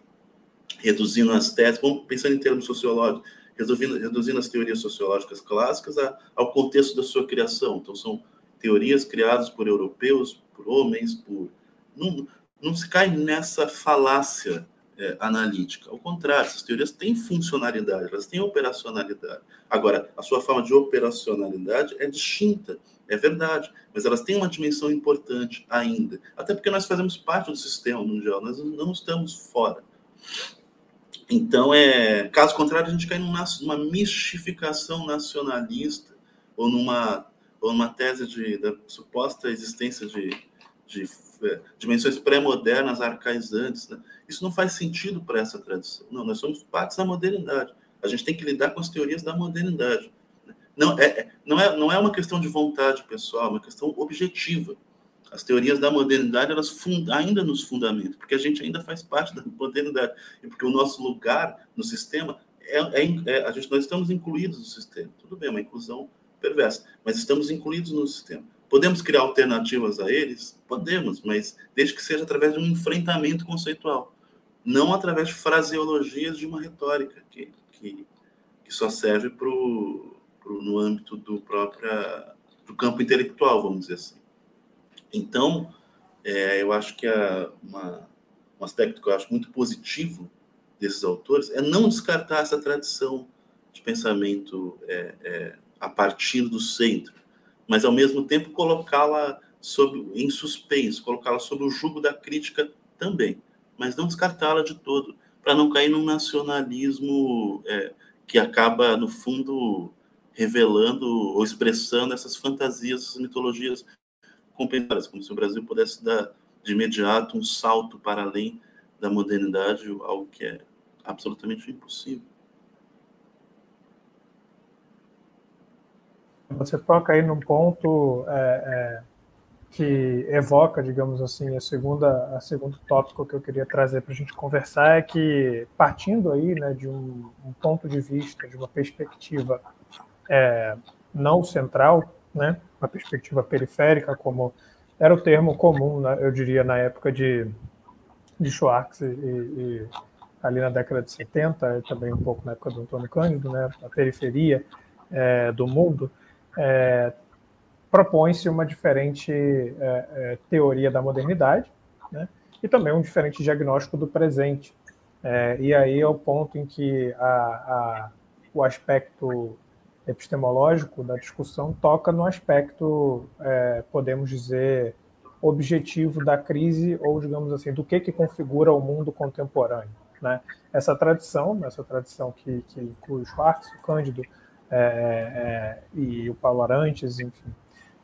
reduzindo as teses, vamos pensando em termos sociológicos, reduzindo, as teorias sociológicas clássicas a, ao contexto da sua criação. Então, são teorias criadas por europeus, por homens, por. Não, não se cai nessa falácia é, analítica. Ao contrário, essas teorias têm funcionalidade, elas têm operacionalidade. Agora, a sua forma de operacionalidade é distinta, é verdade, mas elas têm uma dimensão importante ainda. Até porque nós fazemos parte do sistema mundial, nós não estamos fora. Então, é, caso contrário, a gente cai numa, numa mistificação nacionalista ou numa, ou numa tese de, da suposta existência de, de é, dimensões pré-modernas, arcaizantes. Né? Isso não faz sentido para essa tradição. Não, nós somos partes da modernidade. A gente tem que lidar com as teorias da modernidade. Não é, é, não é, não é uma questão de vontade pessoal, é uma questão objetiva. As teorias da modernidade elas fund, ainda nos fundamentam, porque a gente ainda faz parte da modernidade e porque o nosso lugar no sistema é, é, é, a gente nós estamos incluídos no sistema. Tudo bem, é uma inclusão perversa, mas estamos incluídos no sistema. Podemos criar alternativas a eles? Podemos, mas desde que seja através de um enfrentamento conceitual não através de fraseologias de uma retórica que, que, que só serve pro, pro, no âmbito do próprio do campo intelectual, vamos dizer assim. Então, é, eu acho que a, uma, um aspecto que eu acho muito positivo desses autores é não descartar essa tradição de pensamento é, é, a partir do centro, mas ao mesmo tempo colocá-la sob em suspenso, colocá-la sob o jugo da crítica também mas não descartá-la de todo, para não cair num nacionalismo é, que acaba, no fundo, revelando ou expressando essas fantasias, essas mitologias compensadas, como se o Brasil pudesse dar de imediato um salto para além da modernidade, algo que é absolutamente impossível.
Você toca aí num ponto é, é que evoca, digamos assim, a segunda, a segundo tópico que eu queria trazer para a gente conversar é que partindo aí, né, de um, um ponto de vista, de uma perspectiva é, não central, né, uma perspectiva periférica, como era o termo comum, né, eu diria, na época de, de Schwartz e, e ali na década de 70, também um pouco na época do Antônio Cândido, né, a periferia é, do mundo, é, propõe-se uma diferente é, é, teoria da modernidade, né? e também um diferente diagnóstico do presente. É, e aí é o ponto em que a, a, o aspecto epistemológico da discussão toca no aspecto, é, podemos dizer, objetivo da crise, ou digamos assim, do que, que configura o mundo contemporâneo. Né? Essa tradição, essa tradição que, que inclui Schwartz, o Cândido é, é, e o Paulo Arantes, enfim,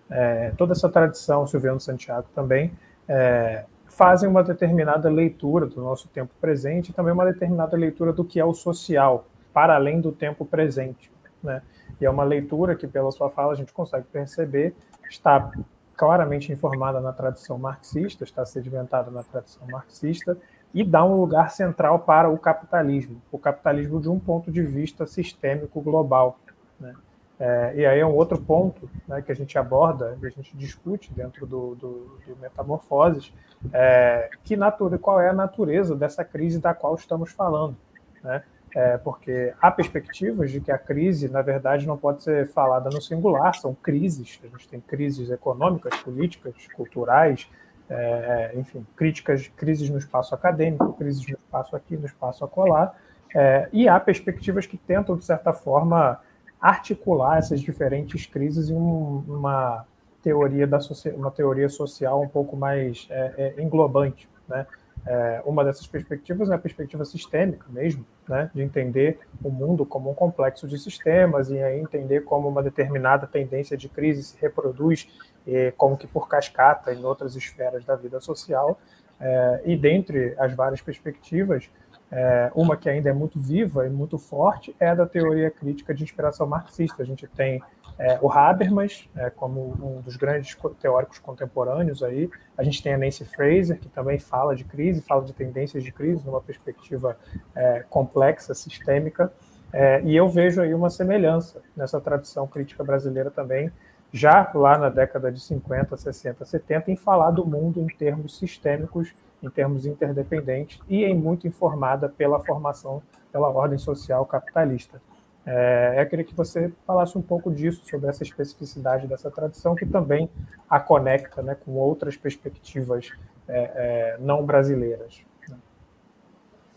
é, toda essa tradição, Silviano Santiago também, é, fazem uma determinada leitura do nosso tempo presente e também uma determinada leitura do que é o social, para além do tempo presente. Né? E é uma leitura que, pela sua fala, a gente consegue perceber, está claramente informada na tradição marxista, está sedimentada na tradição marxista, e dá um lugar central para o capitalismo, o capitalismo de um ponto de vista sistêmico global. Né? É, e aí é um outro ponto né, que a gente aborda, que a gente discute dentro do, do, do Metamorfoses, é, que natura, qual é a natureza dessa crise da qual estamos falando. Né? É, porque há perspectivas de que a crise, na verdade, não pode ser falada no singular, são crises, a gente tem crises econômicas, políticas, culturais, é, enfim, críticas, crises no espaço acadêmico, crises no espaço aqui, no espaço acolá, é, e há perspectivas que tentam, de certa forma, articular essas diferentes crises em um, uma teoria da uma teoria social um pouco mais é, é englobante, né? É, uma dessas perspectivas é a perspectiva sistêmica mesmo, né, de entender o mundo como um complexo de sistemas e aí entender como uma determinada tendência de crise se reproduz e como que por cascata em outras esferas da vida social. É, e dentre as várias perspectivas, é, uma que ainda é muito viva e muito forte é da teoria crítica de inspiração marxista. A gente tem é, o Habermas é, como um dos grandes teóricos contemporâneos aí. A gente tem a Nancy Fraser, que também fala de crise, fala de tendências de crise numa perspectiva é, complexa, sistêmica. É, e eu vejo aí uma semelhança nessa tradição crítica brasileira também, já lá na década de 50, 60, 70, em falar do mundo em termos sistêmicos, em termos interdependentes e em muito informada pela formação pela ordem social capitalista. É, eu queria que você falasse um pouco disso, sobre essa especificidade dessa tradição, que também a conecta né, com outras perspectivas é, é, não brasileiras.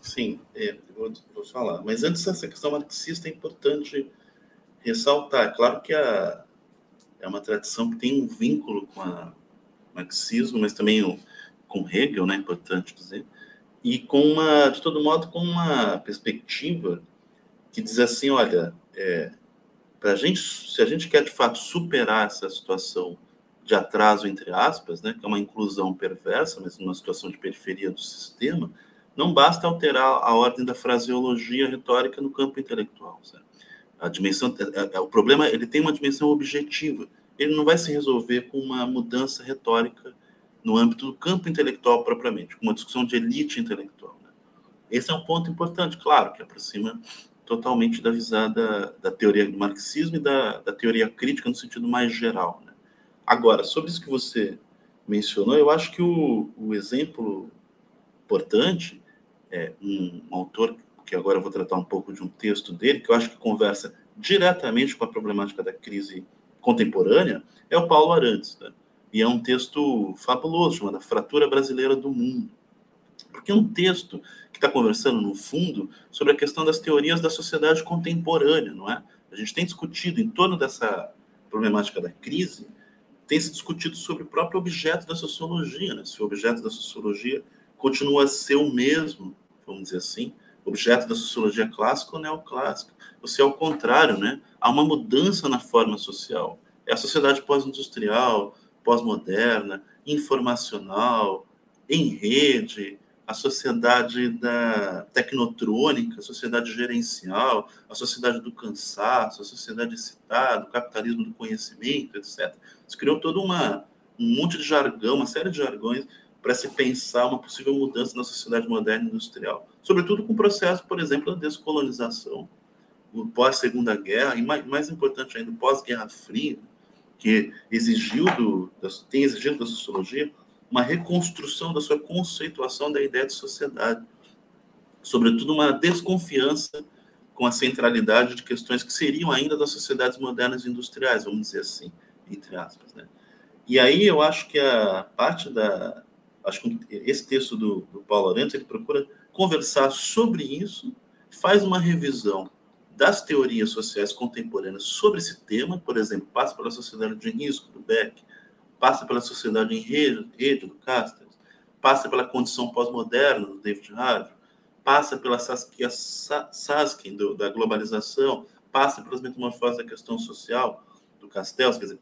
Sim, é, vou, vou, falar. Mas antes dessa questão marxista, é importante ressaltar. Claro que a, é uma tradição que tem um vínculo com o marxismo, mas também o, com Hegel, né, importante dizer, e com uma, de todo modo, com uma perspectiva que diz assim, olha, é, a gente, se a gente quer de fato superar essa situação de atraso entre aspas, né, que é uma inclusão perversa, mas numa situação de periferia do sistema, não basta alterar a ordem da fraseologia retórica no campo intelectual. Certo? A dimensão, é, é, o problema ele tem uma dimensão objetiva. Ele não vai se resolver com uma mudança retórica no âmbito do campo intelectual propriamente, com uma discussão de elite intelectual. Né? Esse é um ponto importante, claro, que aproxima totalmente da visada da teoria do marxismo e da, da teoria crítica no sentido mais geral. Né? Agora, sobre isso que você mencionou, eu acho que o, o exemplo importante é um, um autor que agora eu vou tratar um pouco de um texto dele, que eu acho que conversa diretamente com a problemática da crise contemporânea, é o Paulo Arantes. Né? E é um texto fabuloso, chamado Fratura Brasileira do Mundo. Porque é um texto que está conversando, no fundo, sobre a questão das teorias da sociedade contemporânea, não é? A gente tem discutido em torno dessa problemática da crise, tem se discutido sobre o próprio objeto da sociologia, né? Se o objeto da sociologia continua a ser o mesmo, vamos dizer assim, objeto da sociologia clássica ou neoclássica, ou se é o contrário, né? Há uma mudança na forma social. É a sociedade pós-industrial, pós-moderna, informacional, em rede, a sociedade da tecnotrônica, a sociedade gerencial, a sociedade do cansaço, a sociedade excitada, o capitalismo do conhecimento, etc. Isso criou todo uma, um monte de jargão, uma série de jargões para se pensar uma possível mudança na sociedade moderna e industrial. Sobretudo com o processo, por exemplo, da descolonização, o pós-segunda guerra, e mais, mais importante ainda, pós-guerra fria, que exigiu do, tem exigido da sociologia uma reconstrução da sua conceituação da ideia de sociedade, sobretudo uma desconfiança com a centralidade de questões que seriam ainda das sociedades modernas industriais, vamos dizer assim, entre aspas, né? E aí eu acho que a parte da acho que esse texto do, do Paulo Arendt, ele procura conversar sobre isso, faz uma revisão das teorias sociais contemporâneas sobre esse tema, por exemplo, passa pela sociedade de risco do Beck, passa pela sociedade em rede, rede do Castells, passa pela condição pós-moderna do David Harvey, passa pela Saskia Saskin do, da globalização, passa pelas metamorfoses da questão social do Castells, quer dizer,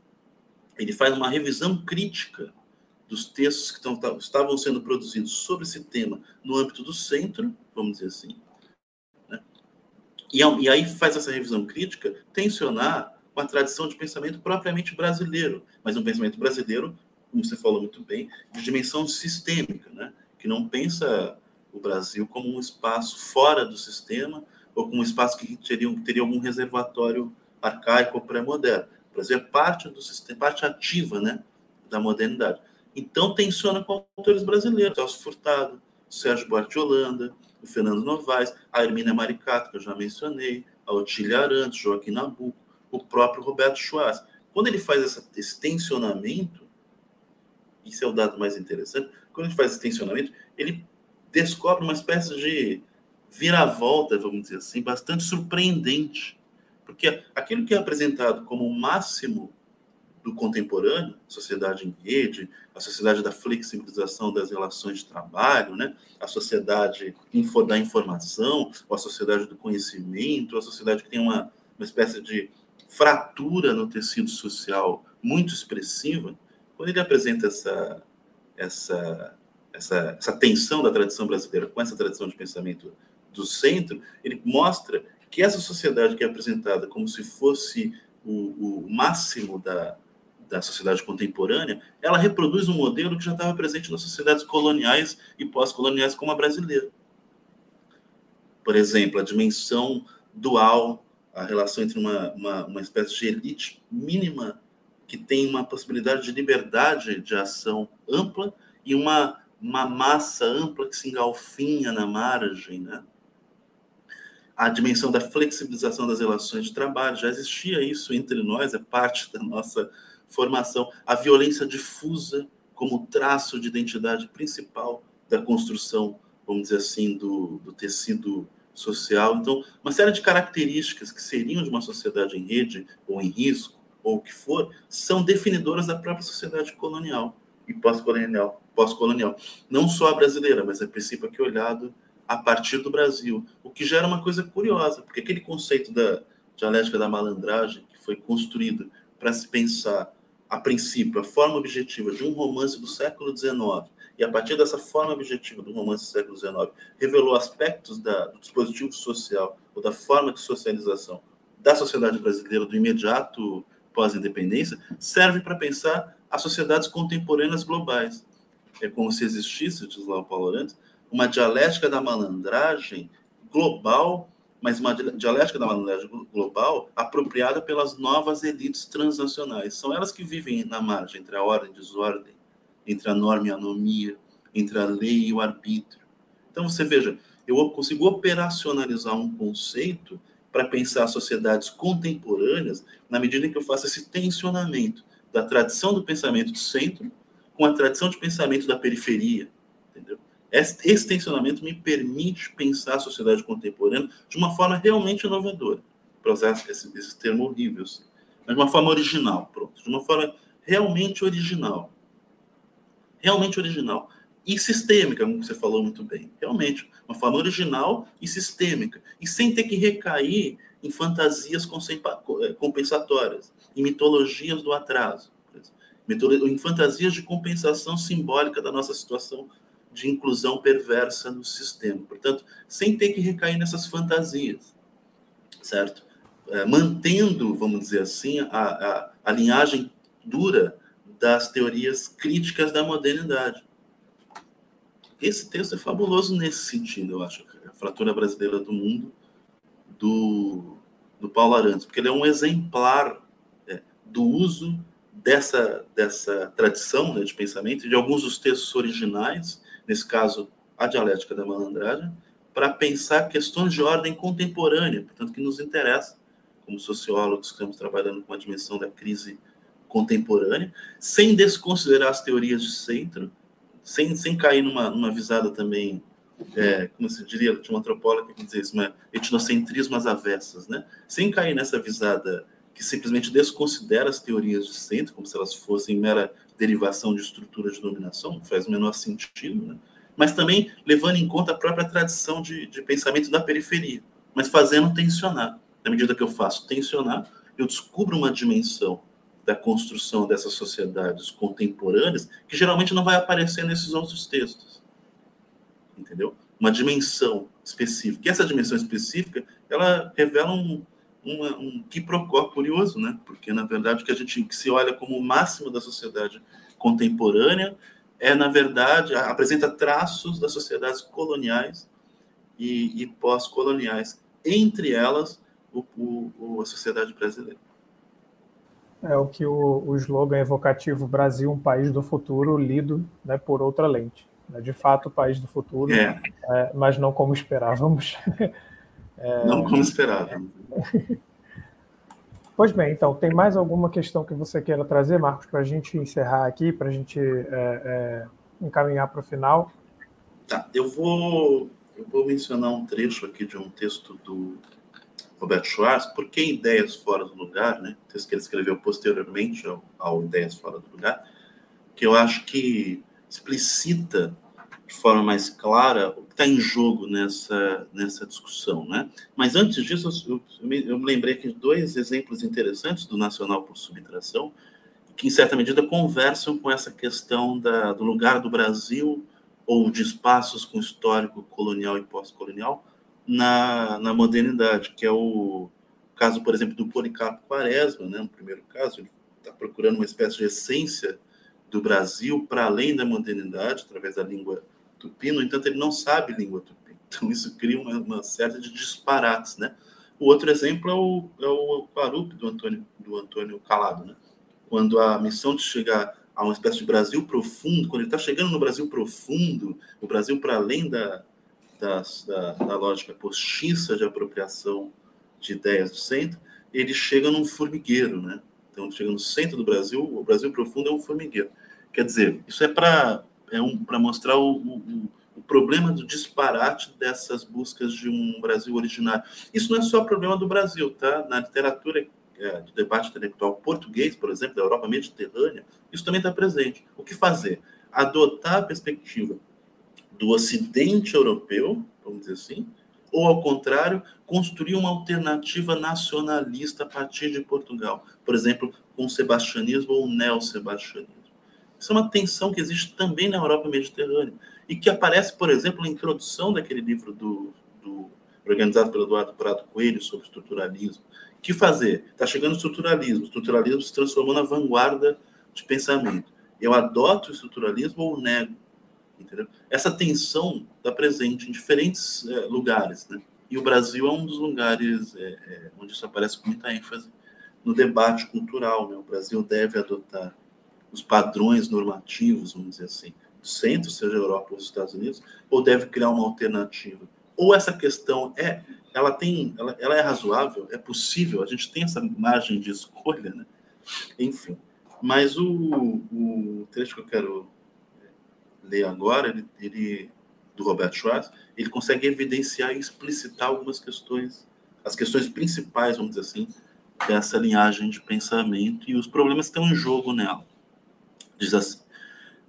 ele faz uma revisão crítica dos textos que estavam sendo produzidos sobre esse tema no âmbito do centro, vamos dizer assim? E, e aí faz essa revisão crítica tensionar com a tradição de pensamento propriamente brasileiro, mas um pensamento brasileiro, como você falou muito bem, de dimensão sistêmica, né? que não pensa o Brasil como um espaço fora do sistema ou como um espaço que teria, teria algum reservatório arcaico ou pré-moderno. O Brasil é parte do sistema, parte ativa né, da modernidade. Então, tensiona com autores brasileiros, Celso Furtado, Sérgio Buarque de Holanda, o Fernando Novaes, a Hermínia Maricato, que eu já mencionei, a Otília Arantes, Joaquim Nabuco, o próprio Roberto Schwarz. Quando ele faz essa, esse tensionamento, isso é o dado mais interessante, quando ele faz esse tensionamento, ele descobre uma espécie de viravolta, vamos dizer assim, bastante surpreendente. Porque aquilo que é apresentado como o máximo do contemporâneo, sociedade em rede, a sociedade da flexibilização das relações de trabalho, né? a sociedade da informação, ou a sociedade do conhecimento, a sociedade que tem uma, uma espécie de fratura no tecido social muito expressiva, quando ele apresenta essa, essa, essa, essa tensão da tradição brasileira com essa tradição de pensamento do centro, ele mostra que essa sociedade que é apresentada como se fosse o, o máximo da, da sociedade contemporânea, ela reproduz um modelo que já estava presente nas sociedades coloniais e pós-coloniais como a brasileira. Por exemplo, a dimensão dual, a relação entre uma, uma, uma espécie de elite mínima que tem uma possibilidade de liberdade de ação ampla e uma, uma massa ampla que se engalfinha na margem, né? A dimensão da flexibilização das relações de trabalho. Já existia isso entre nós, é parte da nossa formação, a violência difusa como traço de identidade principal da construção, vamos dizer assim, do, do tecido social. Então, uma série de características que seriam de uma sociedade em rede ou em risco, ou o que for, são definidoras da própria sociedade colonial e pós-colonial. Pós-colonial. Não só a brasileira, mas a princípio aqui olhado a partir do Brasil, o que gera uma coisa curiosa, porque aquele conceito da dialética da malandragem que foi construído para se pensar a princípio, a forma objetiva de um romance do século XIX, e a partir dessa forma objetiva do romance do século XIX, revelou aspectos da, do dispositivo social ou da forma de socialização da sociedade brasileira do imediato pós-independência, serve para pensar as sociedades contemporâneas globais. É como se existisse, diz lá o Paulo Arantes, uma dialética da malandragem global mas uma dialética da malandragem global apropriada pelas novas elites transnacionais. São elas que vivem na margem entre a ordem e a desordem, entre a norma e a anomia, entre a lei e o arbítrio. Então você veja, eu consigo operacionalizar um conceito para pensar sociedades contemporâneas na medida em que eu faço esse tensionamento da tradição do pensamento do centro com a tradição de pensamento da periferia? Esse tensionamento me permite pensar a sociedade contemporânea de uma forma realmente inovadora, para usar esse, esse termo horrível, assim. mas de uma forma original, pronto, de uma forma realmente original. Realmente original. E sistêmica, como você falou muito bem. Realmente, uma forma original e sistêmica. E sem ter que recair em fantasias eh, compensatórias, em mitologias do atraso, em fantasias de compensação simbólica da nossa situação de inclusão perversa no sistema. Portanto, sem ter que recair nessas fantasias, certo? É, mantendo, vamos dizer assim, a, a, a linhagem dura das teorias críticas da modernidade. Esse texto é fabuloso nesse sentido, eu acho. A fratura brasileira do mundo, do, do Paulo Arantes, porque ele é um exemplar é, do uso dessa, dessa tradição né, de pensamento, de alguns dos textos originais, nesse caso, a dialética da malandragem, para pensar questões de ordem contemporânea, portanto, que nos interessa, como sociólogos que estamos trabalhando com a dimensão da crise contemporânea, sem desconsiderar as teorias de centro, sem, sem cair numa, numa visada também, é, como se diria, de uma antropóloga que diz isso, uma etnocentrismo às avessas, né? sem cair nessa visada que simplesmente desconsidera as teorias de centro, como se elas fossem mera derivação de estruturas de dominação, não faz o menor sentido, né? mas também levando em conta a própria tradição de, de pensamento da periferia, mas fazendo tensionar. Na medida que eu faço tensionar, eu descubro uma dimensão da construção dessas sociedades contemporâneas que geralmente não vai aparecer nesses outros textos. Entendeu? Uma dimensão específica. E essa dimensão específica, ela revela um, uma, um quiprocó curioso, né? Porque, na verdade, o que a gente que se olha como o máximo da sociedade contemporânea é, na verdade, apresenta traços das sociedades coloniais e, e pós-coloniais, entre elas o, o, a sociedade brasileira.
É o que o, o slogan evocativo Brasil, um país do futuro, lido né, por outra lente. É, de fato, o país do futuro, é. É, mas não como esperávamos.
É... Não como esperávamos.
Pois bem, então, tem mais alguma questão que você queira trazer, Marcos, para a gente encerrar aqui, para a gente é, é, encaminhar para o final?
Tá, eu vou, eu vou mencionar um trecho aqui de um texto do Roberto Schwartz, Por que Ideias Fora do Lugar, né? texto que ele escreveu posteriormente ao, ao Ideias Fora do Lugar, que eu acho que explicita de forma mais clara o que está em jogo nessa, nessa discussão. Né? Mas antes disso, eu, eu, me, lembrei aqui de dois exemplos interessantes do Nacional por Subtração, que, em certa medida, conversam com essa questão da, do lugar do Brasil ou de espaços com histórico colonial e pós-colonial na, na modernidade, que é o caso, por exemplo, do Policarpo Quaresma, né, no primeiro caso, ele está procurando uma espécie de essência do Brasil para além da modernidade, através da língua tupi, no entanto, ele não sabe língua tupi. Então, isso cria uma, uma série de disparates, né? O outro exemplo é o, é o Quarup do Antônio, do Antônio Calado, né? Quando a missão de chegar a uma espécie de Brasil profundo, quando ele está chegando no Brasil profundo, o Brasil para além da, da, da, da lógica postiça de apropriação de ideias do centro, ele chega num formigueiro, né? Então, chega no centro do Brasil, o Brasil profundo é um formigueiro. Quer dizer, isso é para é um, mostrar o, o, o, problema do disparate dessas buscas de um Brasil originário. Isso não é só problema do Brasil, tá? Na literatura é, do debate intelectual português, por exemplo, da Europa mediterrânea, isso também está presente. O que fazer? Adotar a perspectiva do Ocidente europeu, vamos dizer assim, ou, ao contrário, construir uma alternativa nacionalista a partir de Portugal, por exemplo, com o sebastianismo ou o neo-sebastianismo. Isso é uma tensão que existe também na Europa mediterrânea e que aparece, por exemplo, na introdução daquele livro do, do organizado pelo Eduardo Prado Coelho sobre estruturalismo. Que fazer? Está chegando o estruturalismo. O estruturalismo se transformou na vanguarda de pensamento. Eu adoto o estruturalismo ou nego? Entendeu? Essa tensão está presente em diferentes é, lugares, né? E o Brasil é um dos lugares é, é, onde isso aparece com muita ênfase no debate cultural. Né? O Brasil deve adotar os padrões normativos, vamos dizer assim, do centro, seja a Europa ou os Estados Unidos, ou deve criar uma alternativa? Ou essa questão é, ela tem, ela, ela é razoável, é possível, a gente tem essa margem de escolha, né? Enfim. Mas o, o trecho que eu quero ler agora, ele, ele do Roberto Schwartz, ele consegue evidenciar e explicitar algumas questões, as questões principais, vamos dizer assim, dessa linhagem de pensamento e os problemas que estão em jogo nela. Diz assim: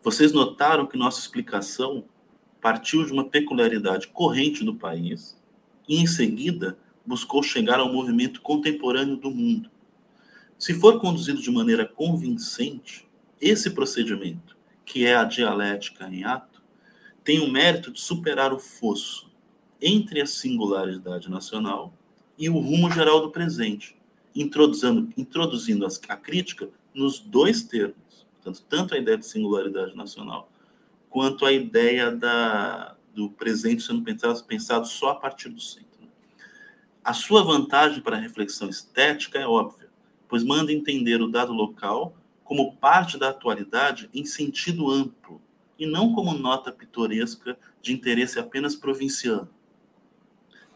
Vocês notaram que nossa explicação partiu de uma peculiaridade corrente do país e, em seguida, buscou chegar ao movimento contemporâneo do mundo. Se for conduzido de maneira convincente, esse procedimento que é a dialética em ato, tem o mérito de superar o fosso entre a singularidade nacional e o rumo geral do presente, introduzindo, introduzindo a crítica nos dois termos, portanto, tanto a ideia de singularidade nacional quanto a ideia da, do presente sendo pensado, pensado só a partir do centro. A sua vantagem para a reflexão estética é óbvia, pois manda entender o dado local como parte da atualidade em sentido amplo e não como nota pitoresca de interesse apenas provinciano.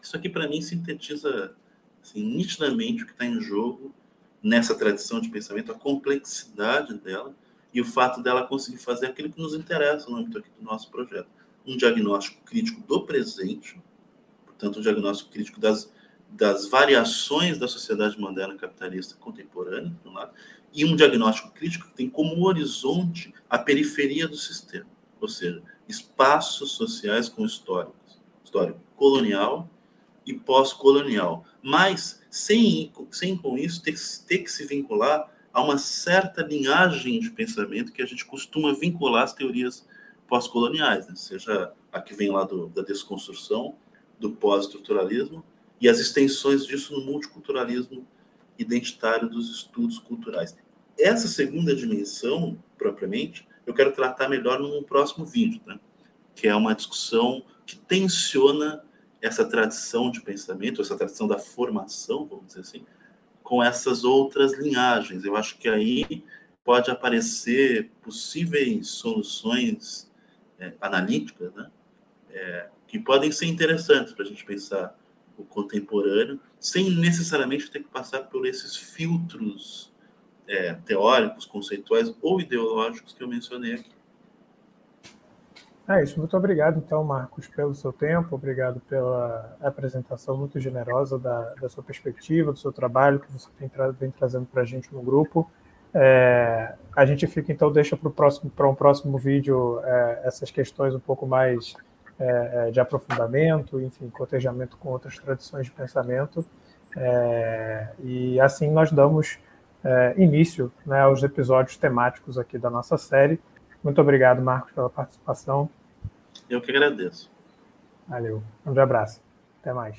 Isso aqui, para mim, sintetiza assim, nitidamente o que está em jogo nessa tradição de pensamento, a complexidade dela e o fato dela conseguir fazer aquilo que nos interessa no âmbito aqui do nosso projeto. Um diagnóstico crítico do presente, portanto, um diagnóstico crítico das, das variações da sociedade moderna capitalista contemporânea, de um lado, e um diagnóstico crítico que tem como horizonte a periferia do sistema, ou seja, espaços sociais com históricos, histórico colonial e pós-colonial, mas sem, sem com isso ter, ter que se vincular a uma certa linhagem de pensamento que a gente costuma vincular às teorias pós-coloniais, né? seja a que vem lá do, da desconstrução, do pós-estruturalismo e as extensões disso no multiculturalismo identitário dos estudos culturais. Essa segunda dimensão, propriamente, eu quero tratar melhor num próximo vídeo, né? que é uma discussão que tensiona essa tradição de pensamento, essa tradição da formação, vamos dizer assim, com essas outras linhagens. Eu acho que aí pode aparecer possíveis soluções é, analíticas, né? É, que podem ser interessantes para a gente pensar o contemporâneo, sem necessariamente ter que passar por esses filtros é, teóricos, conceituais ou ideológicos que eu mencionei aqui.
É isso. Muito obrigado, então, Marcos, pelo seu tempo. Obrigado pela apresentação muito generosa da, da sua perspectiva, do seu trabalho que você tem vem trazendo para a gente no grupo. É, a gente fica, então, deixa para próximo, um próximo vídeo é, essas questões um pouco mais é, é, de aprofundamento, enfim, cotejamento com outras tradições de pensamento. É, e assim nós damos é, início né, aos episódios temáticos aqui da nossa série. Muito obrigado, Marcos, pela participação.
Eu que agradeço.
Valeu. Um abraço. Até mais.